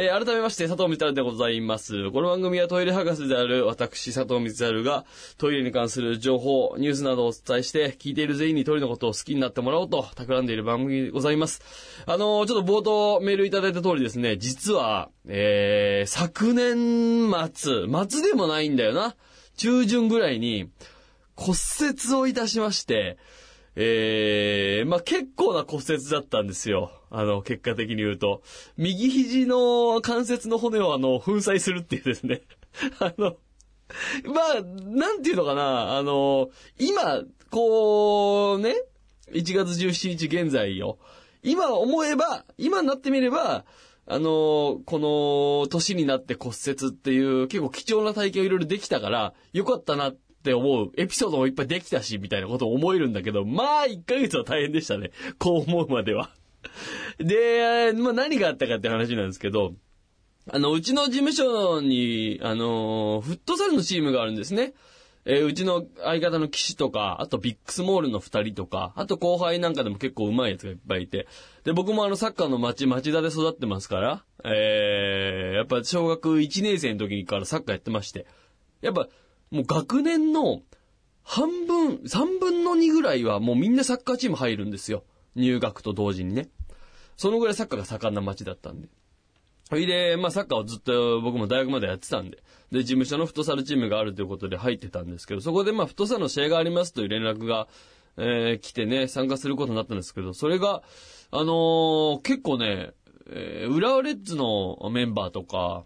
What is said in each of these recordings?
えー改めまして、佐藤光でございます。この番組はトイレ博士である私、佐藤光がトイレに関する情報、ニュースなどをお伝えして、聞いている全員にトイレのことを好きになってもらおうと企んでいる番組でございます。あのーちょっと冒頭メールいただいた通りですね、実は、えー、昨年末、末でもないんだよな。中旬ぐらいに骨折をいたしまして、えー、まあ、結構な骨折だったんですよ。あの、結果的に言うと。右肘の関節の骨をあの、粉砕するっていうですね。あの、まあ、なんていうのかな、あの、今、こう、ね、1月17日現在よ。今思えば、今になってみれば、あの、この年になって骨折っていう結構貴重な体験をいろいろできたから、よかったなって思うエピソードもいっぱいできたし、みたいなことを思えるんだけど、まあ、1ヶ月は大変でしたね。こう思うまでは。で、まあ何があったかって話なんですけど、あの、うちの事務所に、あの、フットサルのチームがあるんですね。えーうちの相方の騎士とか、あとビックスモールの二人とか、あと後輩なんかでも結構上手いやつがいっぱいいて。で、僕もあのサッカーの町、町田で育ってますから、えー、やっぱ小学1年生の時からサッカーやってまして。やっぱ、もう学年の半分、3分の2ぐらいはもうみんなサッカーチーム入るんですよ。入学と同時にね。そのぐらいサッカーが盛んな町だったんで。それで、まあサッカーをずっと僕も大学までやってたんで、で、事務所のフットサルチームがあるということで入ってたんですけど、そこでまあフットサルの試合がありますという連絡が、えー来てね、参加することになったんですけど、それが、あのー結構ね、えー浦和レッズのメンバーとか、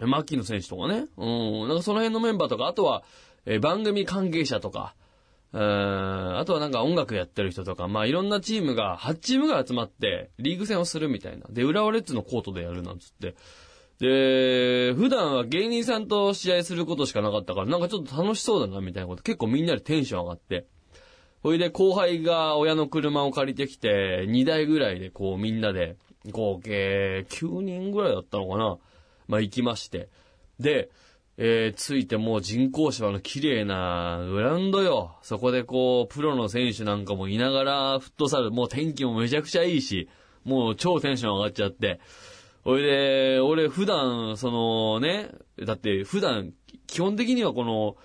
牧野選手とかね、うん、なんかその辺のメンバーとか、あとは、えー番組関係者とか、うんあとはなんか音楽やってる人とか、まあいろんなチームが、8チームが集まって、リーグ戦をするみたいな。で、浦和レッズのコートでやるなんつって。で、普段は芸人さんと試合することしかなかったから、なんかちょっと楽しそうだなみたいなこと、結構みんなでテンション上がって。ほいで後輩が親の車を借りてきて、2台ぐらいでこうみんなで、合計9人ぐらいだったのかな。まあ行きまして。で、えー、ついてもう人工芝の綺麗なグラウンドよ。そこでこう、プロの選手なんかもいながら、フットサル、もう天気もめちゃくちゃいいし、もう超テンション上がっちゃって。ほいで、俺普段、そのね、だって普段、基本的にはこの、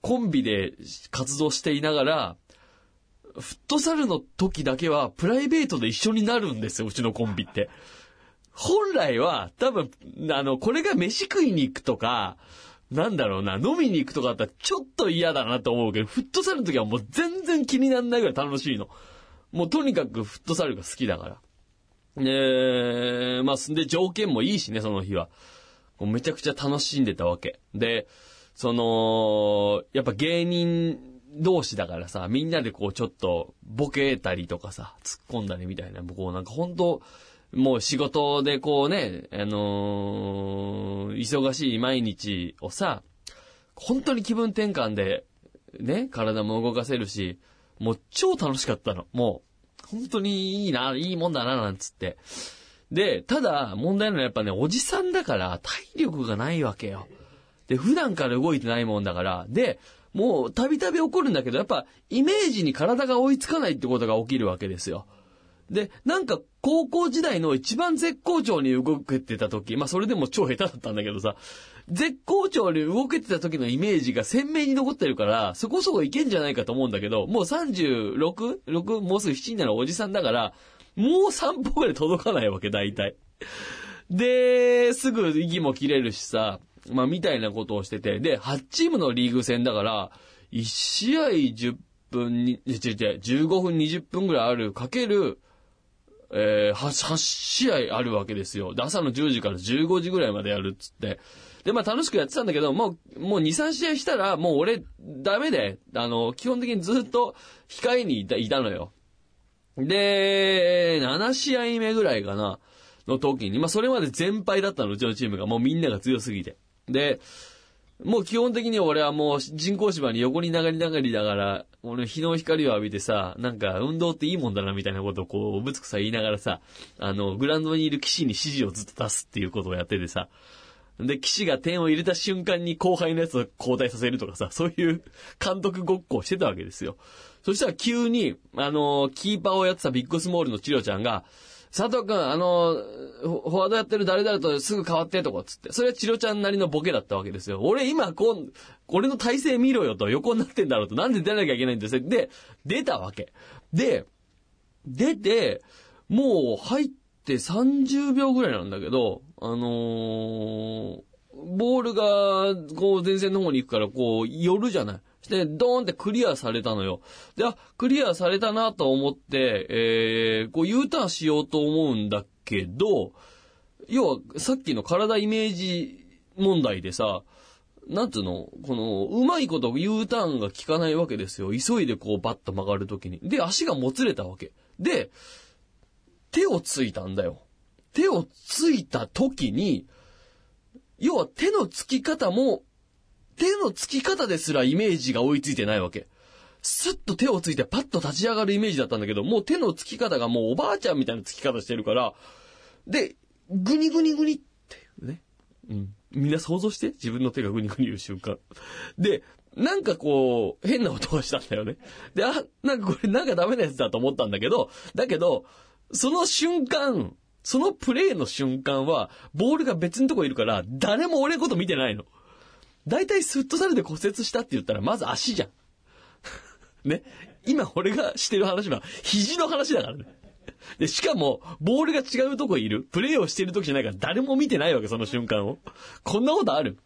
コンビで活動していながら、フットサルの時だけはプライベートで一緒になるんですよ、うちのコンビって。本来は、多分、あの、これが飯食いに行くとか、なんだろうな、飲みに行くとかだったらちょっと嫌だなと思うけど、フットサルの時はもう全然気にならないぐらい楽しいの。もうとにかくフットサルが好きだから。で、まあ、で、条件もいいしね、その日は。もうめちゃくちゃ楽しんでたわけ。で、その、やっぱ芸人同士だからさ、みんなでこうちょっとボケたりとかさ、突っ込んだりみたいな、こうなんか本当もう仕事でこうね、あのー忙しい毎日をさ、本当に気分転換で、ね、体も動かせるし、もう超楽しかったの。もう、本当にいいな、いいもんだな、なんつって。で、ただ、問題なのはやっぱね、おじさんだから体力がないわけよ。で、普段から動いてないもんだから、で、もうたびたび起こるんだけど、やっぱイメージに体が追いつかないってことが起きるわけですよ。で、なんか高校時代の一番絶好調に動けてた時、まあそれでも超下手だったんだけどさ、絶好調に動けてた時のイメージが鮮明に残ってるから、そこそこいけんじゃないかと思うんだけど、もう 36?6? もうすぐ7になるおじさんだから、もう3歩ぐらい届かないわけ、大体。で、すぐ息も切れるしさ、まあみたいなことをしてて、で、8チームのリーグ戦だから、1試合10分に、違う違う、15分20分ぐらいある、かける、えー、8, 8試合あるわけですよ。朝の10時から15時ぐらいまでやるっつって。で、まあ楽しくやってたんだけど、もう、もう2、3試合したら、もう俺、ダメで、あの、基本的にずっと控えにいたいたのよ。で、で、7試合目ぐらいかな、の時に、まあそれまで全敗だったの、うちのチームが。もうみんなが強すぎて。で、もう基本的に俺はもう人工芝に横に流り流りだから、俺日の光を浴びてさ、なんか運動っていいもんだなみたいなことをこう、ぶつくさ言いながらさ、あの、グラウンドにいる騎士に指示をずっと出すっていうことをやっててさ、で、騎士が点を入れた瞬間に後輩のやつを交代させるとかさ、そういう監督ごっこをしてたわけですよ。そしたら急に、あの、キーパーをやってたビッグスモールのチロちゃんが、佐藤くん、あの、フォワードやってる誰々とすぐ変わってとかつって。それはチロちゃんなりのボケだったわけですよ。俺今、こう、俺の体勢見ろよと、横になってんだろうと、なんで出なきゃいけないんですよ。で、出たわけ。で、出て、もう入って30秒ぐらいなんだけど、あのー、ボールが、こう前線の方に行くから、こう、寄るじゃない。で、ドーンってクリアされたのよ。で、あ、クリアされたなと思って、えー、こう U ターンしようと思うんだけど、要は、さっきの体イメージ問題でさ、なんつうの？この、うまいこと U ターンが効かないわけですよ。急いでこうバッと曲がるときに。で、足がもつれたわけ。で、手をついたんだよ。手をついたときに、要は手のつき方も手のつき方ですらイメージが追いついてないわけ。スッと手をついてパッと立ち上がるイメージだったんだけど、もう手のつき方がもうおばあちゃんみたいなつき方してるから、で、グニグニグニってうね。うん。みんな想像して自分の手がグニグニ言う瞬間。で、なんかこう、変な音がしたんだよね。で、あ、なんかこれなんかダメなやつだと思ったんだけど、だけど、その瞬間、そのプレイの瞬間は、ボールが別のとこいるから、誰も俺のこと見てないの。大体スットサルで骨折したって言ったら、まず足じゃん。ね。今俺がしてる話は、肘の話だからね。で、しかも、ボールが違うとこいる。プレイをしてる時じゃないから誰も見てないわけ、その瞬間を。こんなことある？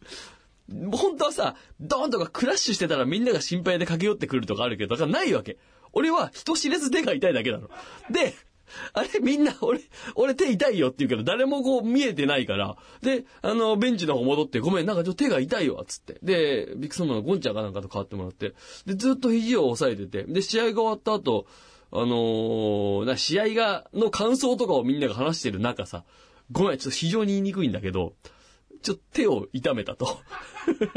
本当はさ、ドーンとかクラッシュしてたらみんなが心配で駆け寄ってくるとかあるけど、だからないわけ。俺は人知れず手が痛いだけなの。で、あれみんな、俺、俺手痛いよって言うけど、誰もこう見えてないから。で、あの、ベンチの方戻って、ごめん、なんかちょっと手が痛いわ、つって。で、ビッグソンのゴンちゃんかなんかと変わってもらって。で、ずっと肘を押さえてて。で、試合が終わった後、あのー、な、試合が、の感想とかをみんなが話してる中さ、ごめん、ちょっと非常に言いにくいんだけど、ちょっと手を痛めたと。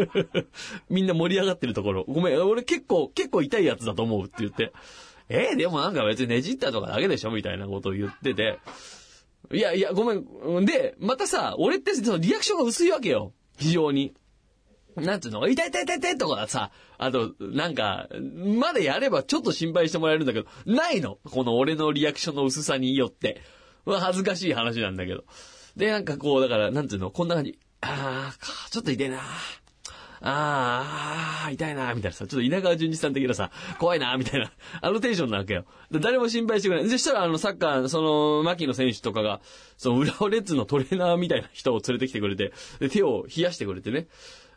みんな盛り上がってるところ。ごめん、俺結構、結構痛いやつだと思うって言って。えー、でもなんか別にねじったとかだけでしょみたいなことを言ってて。いやいや、ごめん。で、またさ、俺ってそのリアクションが薄いわけよ。非常に。なんつうの、痛い痛い痛い痛いとかさ、あと、なんか、まだやればちょっと心配してもらえるんだけど、ないのこの俺のリアクションの薄さによって。まあ恥ずかしい話なんだけど。で、なんかこう、だから、なんつうの、こんな感じ。あー、ちょっと痛いなああ、痛いなみたいなさ、ちょっと稲川淳二さん的なさ、怖いなみたいな、あのテンションなわけよ。誰も心配してくれない。そしたら、あの、サッカー、その、牧野選手とかが、その、浦和レッズのトレーナーみたいな人を連れてきてくれて、で、手を冷やしてくれてね。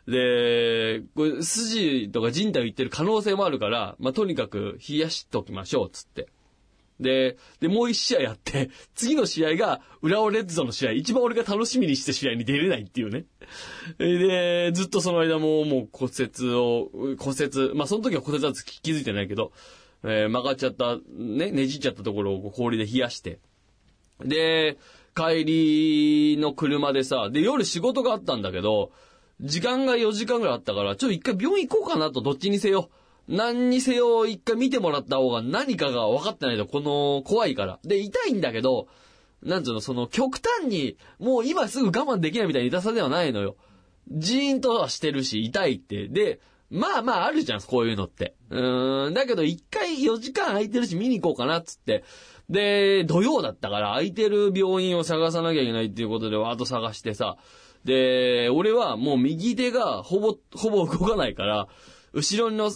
で、これ、筋とか人体を言ってる可能性もあるから、まあ、とにかく冷やしときましょう、つって。で、で、もう一試合やって、次の試合が、浦和レッズの試合、一番俺が楽しみにして試合に出れないっていうね。で、ずっとその間ももう骨折を、骨折、まあその時は骨折は気づいてないけど、えー、曲がっちゃった、ね、ねじっちゃったところを氷で冷やして。で、帰りの車でさ、で、夜仕事があったんだけど、時間が4時間ぐらいあったから、ちょっと一回病院行こうかなと、どっちにせよ。何にせよ一回見てもらった方が何かが分かってないと、この、怖いから。で、痛いんだけど、なんつうの、その、極端に、もう今すぐ我慢できないみたいな痛さではないのよ。ジーンとはしてるし、痛いって。で、まあまああるじゃん、こういうのって。うーん、だけど一回4時間空いてるし見に行こうかな、つって。で、土曜だったから空いてる病院を探さなきゃいけないっていうことでワード探してさ。で、俺はもう右手がほぼ、ほぼ動かないから、後ろの、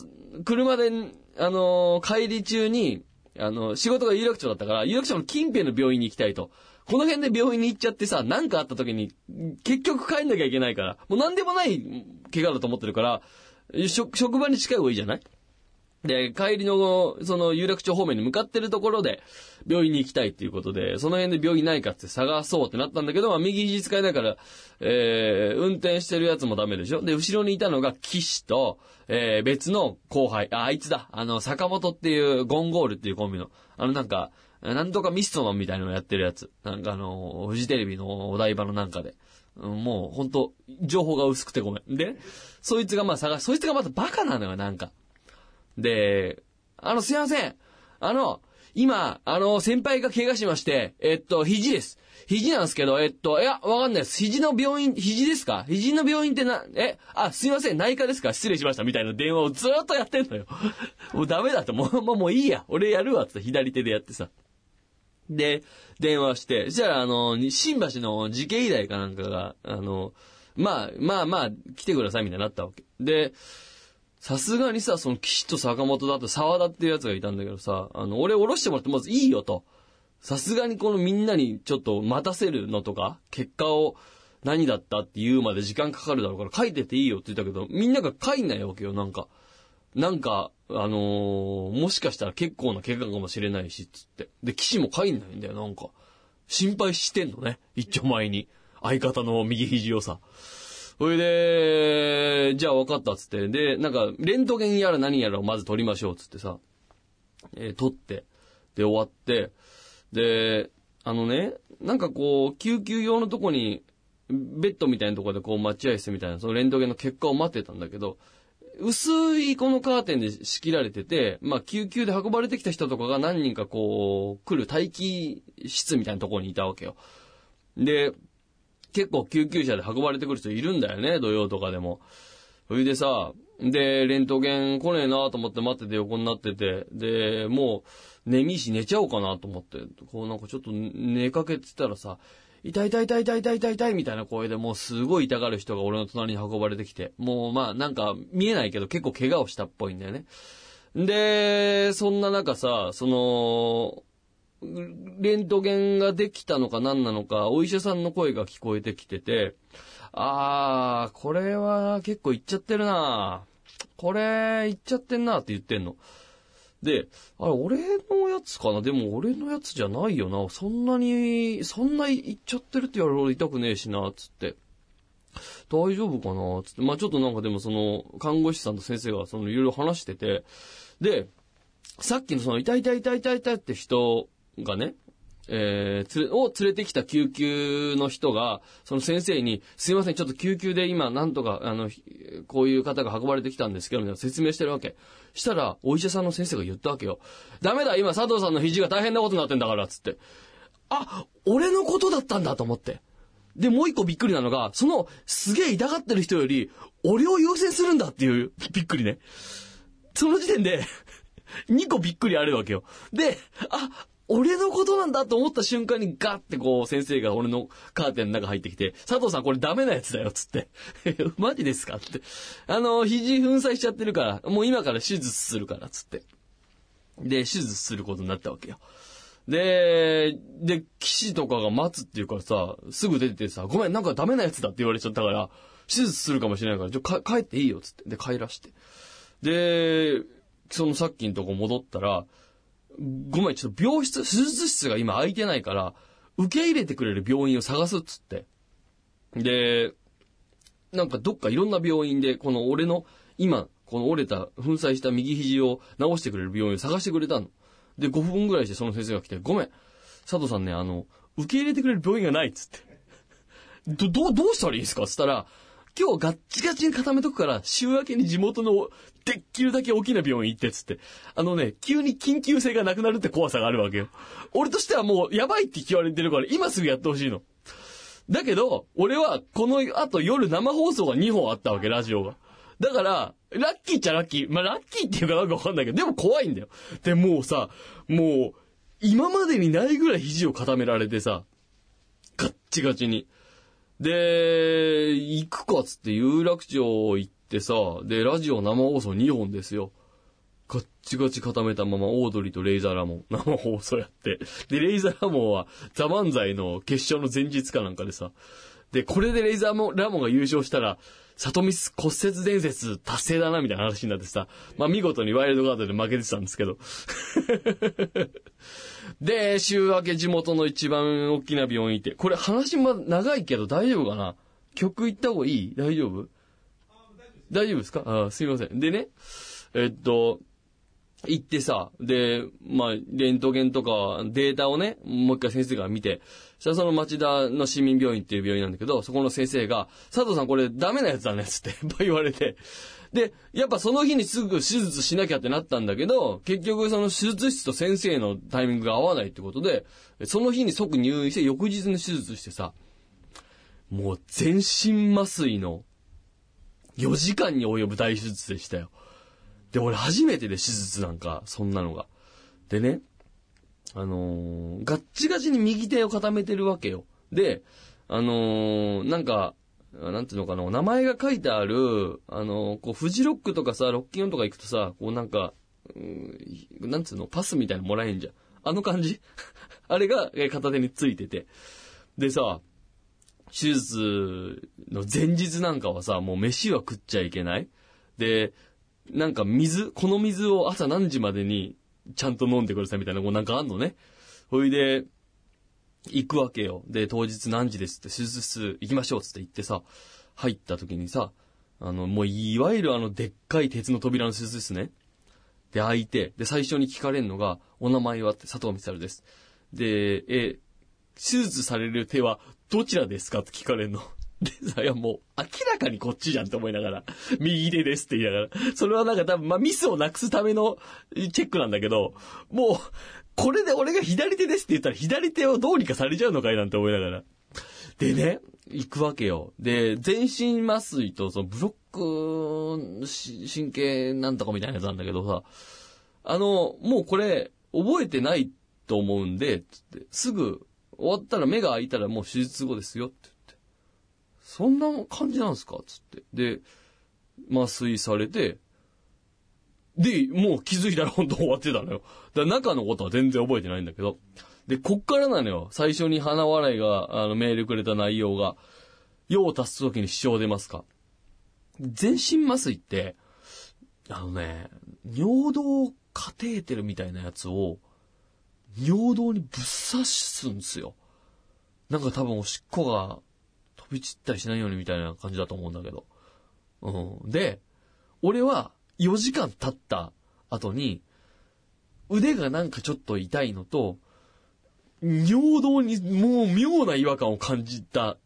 車で、あのー、帰り中に、あの、仕事が有楽町だったから、有楽町の近辺の病院に行きたいと。この辺で病院に行っちゃってさ、何かあった時に、結局帰んなきゃいけないから、もう何でもない怪我だと思ってるから、職場に近い方がいいじゃない？で、帰りの、その、有楽町方面に向かってるところで、病院に行きたいっていうことで、その辺で病院ないかって探そうってなったんだけど、まあ、右肘使えないから、えー、運転してるやつもダメでしょで、後ろにいたのが、岸と、えー、別の後輩、あ、あいつだ、あの、坂本っていう、ゴンゴールっていうコンビの、あの、なんか、なんとかミストマンみたいなのやってるやつ。なんかあの、フジテレビのお台場のなんかで。もう、ほんと、情報が薄くてごめん。で、そいつがまあ探し、そいつがまたバカなのよ、なんか。で、あの、すいません。あの、今、あの、先輩が怪我しまして、えっと、肘です。肘なんですけど、えっと、いや、わかんないです。肘の病院、肘ですか？肘の病院ってな、え、あ、すいません、内科ですか？失礼しました、みたいな電話をずっとやってんのよ。もうダメだって、もう、もうもういいや。俺やるわ、って左手でやってさ。で、電話して、そしたら、あの、新橋の慈恵医大かなんかが、あの、まあ、まあまあ、来てください、みたいになったわけ。で、さすがにさ、その岸と坂本だと沢田っていうやつがいたんだけどさ、あの、俺降ろしてもらってまずいいよと。さすがにこのみんなにちょっと待たせるのとか、結果を何だったって言うまで時間かかるだろうから書いてていいよって言ったけど、みんなが書いないわけよ、なんか。なんか、あのーもしかしたら結構な怪我かもしれないし、つって。で、騎士も書いないんだよ、なんか。心配してんのね、一丁前に。相方の右肘をさ。それで、じゃあ分かったっつって。で、なんか、レントゲンやら何やらをまず撮りましょうっつってさ。えー撮って。で、終わって。で、あのね、なんかこう、救急用のとこに、ベッドみたいなとこでこう待合室みたいな、そのレントゲンの結果を待ってたんだけど、薄いこのカーテンで仕切られてて、まあ救急で運ばれてきた人とかが何人かこう、来る待機室みたいなところにいたわけよ。で、結構救急車で運ばれてくる人いるんだよね、土曜とかでも。それでさ、で、レントゲン来ねえなと思って待ってて横になってて、で、もう、眠いし寝ちゃおうかなと思って、こうなんかちょっと寝かけてたらさ、痛い痛い痛い痛い痛い痛い痛いみたいな声でもうすごい痛がる人が俺の隣に運ばれてきて、もうまあなんか見えないけど結構怪我をしたっぽいんだよね。で、そんな中さ、その、レントゲンができたのか何なのか、お医者さんの声が聞こえてきてて、あー、これは結構いっちゃってるなこれ、いっちゃってんなって言ってんの。で、あれ、俺のやつかな？でも俺のやつじゃないよな。そんなに、そんないっちゃってるって言われる俺痛くねえしな、つって。大丈夫かな？つって。まあちょっとなんかでもその、看護師さんと先生がそのいろいろ話してて、で、さっきのその痛い痛い痛い痛い痛いって人がね、えー、つれ、を連れてきた救急の人が、その先生に、すいません、ちょっと救急で今、なんとか、あの、こういう方が運ばれてきたんですけど、みたいな説明してるわけ。したら、お医者さんの先生が言ったわけよ。ダメだ、今、佐藤さんの肘が大変なことになってんだから、つって。あ、俺のことだったんだと思って。で、もう一個びっくりなのが、その、すげえ痛がってる人より、俺を優先するんだっていう、びっくりね。その時点で、2個びっくりあるわけよ。で、あ、俺のことなんだと思った瞬間にガッてこう先生が俺のカーテンの中入ってきて、佐藤さんこれダメなやつだよっつって。マジですかって。あの、肘粉砕しちゃってるから、もう今から手術するからっつって。で、手術することになったわけよ。で、で、騎士とかが待つっていうからさ、すぐ出ててさ、ごめん、なんかダメなやつだって言われちゃったから、手術するかもしれないから、ちょ、か帰っていいよ、つって。で、帰らして。で、そのさっきのとこ戻ったら、ごめん、ちょっと病室、手術室が今空いてないから、受け入れてくれる病院を探すっつって。で、なんかどっかいろんな病院で、この俺の、今、この折れた、粉砕した右肘を治してくれる病院を探してくれたの。で、5分ぐらいしてその先生が来て、ごめん、佐藤さんね、あの、受け入れてくれる病院がないっつって。ど、どう、どうしたらいいですかっつったら、今日ガッチガチに固めとくから、週明けに地元のできるだけ大きな病院行ってっつって。あのね、急に緊急性がなくなるって怖さがあるわけよ。俺としてはもうやばいって言われてるから、今すぐやってほしいの。だけど、俺はこの後夜生放送が2本あったわけ、ラジオが。だから、ラッキーっちゃラッキー。まあ、ラッキーっていうかなんかわかんないけど、でも怖いんだよ。で、もうさ、もう、今までにないぐらい肘を固められてさ、ガッチガチに。で、行くかっつって有楽町行ってさ、で、ラジオ生放送2本ですよ。ガッチガチ固めたまま、オードリーとレイザーラモン、生放送やって。で、レイザーラモンは、ザ・漫才の決勝の前日かなんかでさ、で、これでレイザーラモンが優勝したら、里見骨折伝説達成だな、みたいな話になってさ、まあ見事にワイルドカードで負けてたんですけど。で、週明け地元の一番大きな病院行って、これ話ま長いけど大丈夫かな？曲行った方がいい？大丈夫？大丈夫ですか？あすいません。でね、えっと、行ってさ、で、まあ、レントゲンとかデータをね、もう一回先生が見て、そしたらその町田の市民病院っていう病院なんだけど、そこの先生が、佐藤さんこれダメなやつだね、つって 言われて。で、やっぱその日にすぐ手術しなきゃってなったんだけど、結局その手術室と先生のタイミングが合わないってことで、その日に即入院して翌日に手術してさ、もう全身麻酔の4時間に及ぶ大手術でしたよ。で、俺初めてで手術なんか、そんなのが。でね、あのー、ガッチガチに右手を固めてるわけよ。で、あのー、なんか、なんていうのかな、名前が書いてある、あのー、こう、フジロックとかさ、ロッキンオンとか行くとさ、こうなんか、うん、なんつうの、パスみたいなのもらえんじゃん。あの感じ？あれが片手についてて。でさ、手術の前日なんかはさ、もう飯は食っちゃいけない？で、なんか水、この水を朝何時までにちゃんと飲んでくださいみたいな、こうなんかあんのね。ほいで、行くわけよ。で、当日何時ですって、手術室行きましょうっつって言ってさ、入った時にさ、あの、もういわゆるあのでっかい鉄の扉の手術室ね。で、開いて、で、最初に聞かれるのが、お名前はって佐藤光です。で、え、手術される手はどちらですかって聞かれるの。でさ、いやもう、明らかにこっちじゃんって思いながら、右手ですって言いながら、それはなんか多分、まあ、ミスをなくすためのチェックなんだけど、もう、これで俺が左手ですって言ったら左手をどうにかされちゃうのかいなんて思いながら。でね、行くわけよ。で、全身麻酔と、そのブロック神経なんとかみたいなやつなんだけどさ、あの、もうこれ、覚えてないと思うんで、すぐ終わったら目が開いたらもう手術後ですよって言ってそんな感じなんですかつって。で、麻酔されて、で、もう気づいたら本当終わってたのよ。だ中のことは全然覚えてないんだけど。で、こっからなのよ。最初に花笑いが、あの、メールくれた内容が、用を足す時に支障出ますか全身麻酔って、あのね、尿道カテーテルみたいなやつを、尿道にぶっ刺すんですよ。なんか多分おしっこが飛び散ったりしないようにみたいな感じだと思うんだけど。うん。で、俺は4時間経った後に、腕がなんかちょっと痛いのと、尿道にもう妙な違和感を感じたっ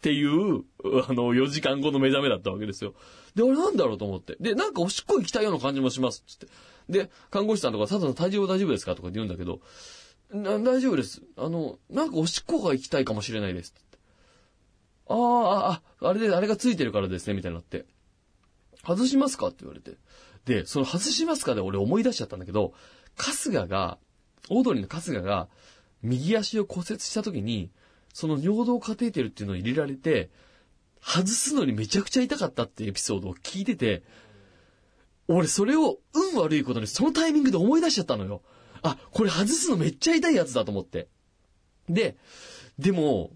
ていう、あの、4時間後の目覚めだったわけですよ。で、俺なんだろうと思って。で、なんかおしっこ行きたいような感じもします。つって。で、看護師さんとか、佐藤さん体重は大丈夫ですかとかって言うんだけど、大丈夫です。あの、なんかおしっこが行きたいかもしれないです。ああ、あ、あれで、あれがついてるからですね、みたいになって。外しますかって言われて。で、その外しますかで俺思い出しちゃったんだけど、春日が、オードリーの春日が、右足を骨折した時に、その尿道カテーテルっていうのを入れられて、外すのにめちゃくちゃ痛かったっていうエピソードを聞いてて、俺それを運悪いことにそのタイミングで思い出しちゃったのよ。あ、これ外すのめっちゃ痛いやつだと思って。で、でも、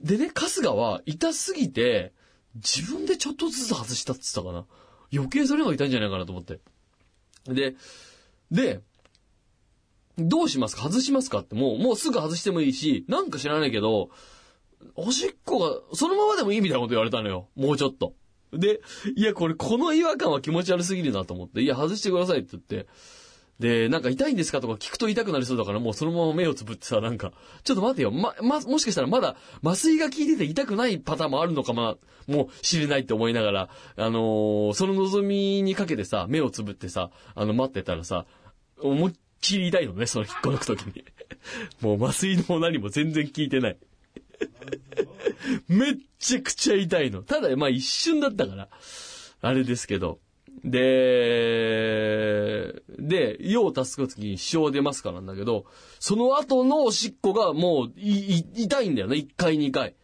でね、春日は痛すぎて、自分でちょっとずつ外したって言ったかな。余計それが痛いんじゃないかなと思って。で、で、どうしますか？外しますかってもう、もうすぐ外してもいいし、なんか知らないけど、おしっこが、そのままでもいいみたいなこと言われたのよ。もうちょっと。で、いや、これ、この違和感は気持ち悪すぎるなと思って、いや、外してくださいって言って、で、なんか痛いんですか？とか聞くと痛くなりそうだからもうそのまま目をつぶってさ、なんか、ちょっと待てよ、ま、ま、もしかしたらまだ麻酔が効いてて痛くないパターンもあるのかも、もう知れないって思いながら、あのー、その望みにかけてさ、目をつぶってさ、あの、待ってたらさ、思いっきり痛いのね、その引っこ抜くときに。もう麻酔も何も全然効いてない。めっちゃくちゃ痛いの。ただ、まあ一瞬だったから、あれですけど。で、で、用を足すときに支障出ますからなんだけど、その後のおしっこがもう、い、痛いんだよね、1回2回。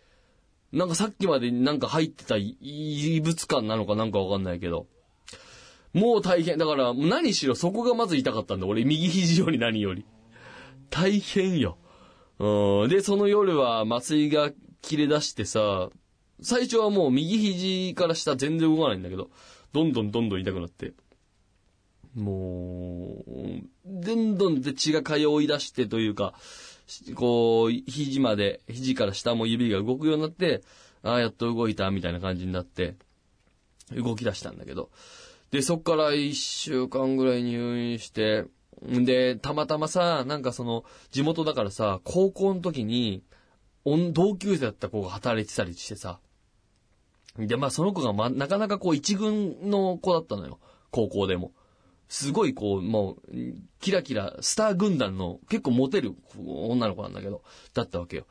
なんかさっきまでなんか入ってた異物感なのかなんかわかんないけど。もう大変。だから、何しろそこがまず痛かったんだ。俺、右肘より何より。大変よ。うん。で、その夜は麻酔が切れ出してさ、最初はもう右肘から下全然動かないんだけど、どんどんどんどん痛くなって。もう、どんどんで血が通い出してというか、こう、肘まで、肘から下も指が動くようになって、ああ、やっと動いた、みたいな感じになって、動き出したんだけど。で、そっから一週間ぐらい入院して、んで、たまたまさ、なんかその、地元だからさ、高校の時に、同級生だった子が働いてたりしてさ、で、まあその子がま、なかなかこう一軍の子だったのよ。高校でも。すごいこう、もう、キラキラ、スター軍団の結構モテる女の子なんだけど、だったわけよ。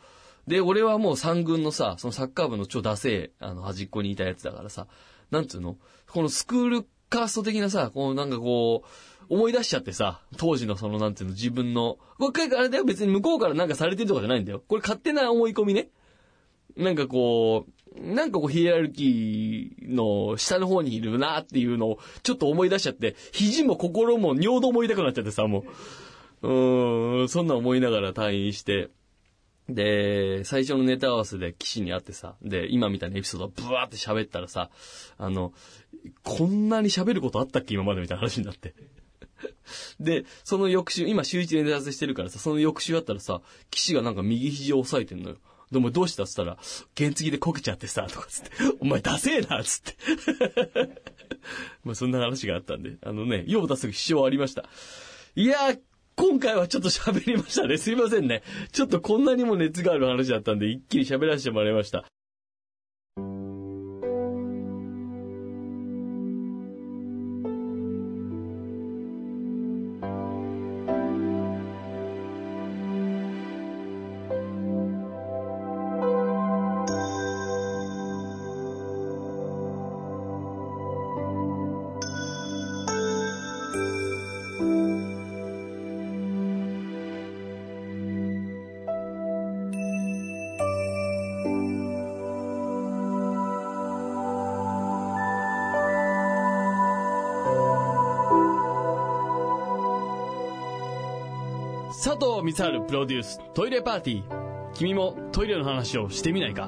で、俺はもう三軍のさ、そのサッカー部の超ダセえ、あの、端っこにいたやつだからさ、なんつうの？このスクールカースト的なさ、こうなんかこう、思い出しちゃってさ、当時のそのなんていうの自分の、これあれだよ別に向こうからなんかされてるとかじゃないんだよ。これ勝手な思い込みね。なんかこう、なんかこうヒエラルキーの下の方にいるなっていうのをちょっと思い出しちゃって、肘も心も尿道も痛くなっちゃってさ、もう。うーん、そんな思いながら退院して。で、最初のネタ合わせで岸に会ってさ、で、今みたいなエピソードをブワーって喋ったらさ、あの、こんなに喋ることあったっけ今までみたいな話になって。で、その翌週、今週一でネタ合わせしてるからさ、その翌週あったらさ、岸がなんか右肘を押さえてんのよ。でもどうしたっつったら、原付でこけちゃってさ、とかつって、お前ダセえな、つって。まあそんな話があったんで、あのね、用を出す支障ありました。いやー、今回はちょっと喋りましたね。すいませんね。ちょっとこんなにも熱がある話だったんで、一気に喋らせてもらいました。佐藤光春プロデューストイレパーティー。君もトイレの話をしてみないか？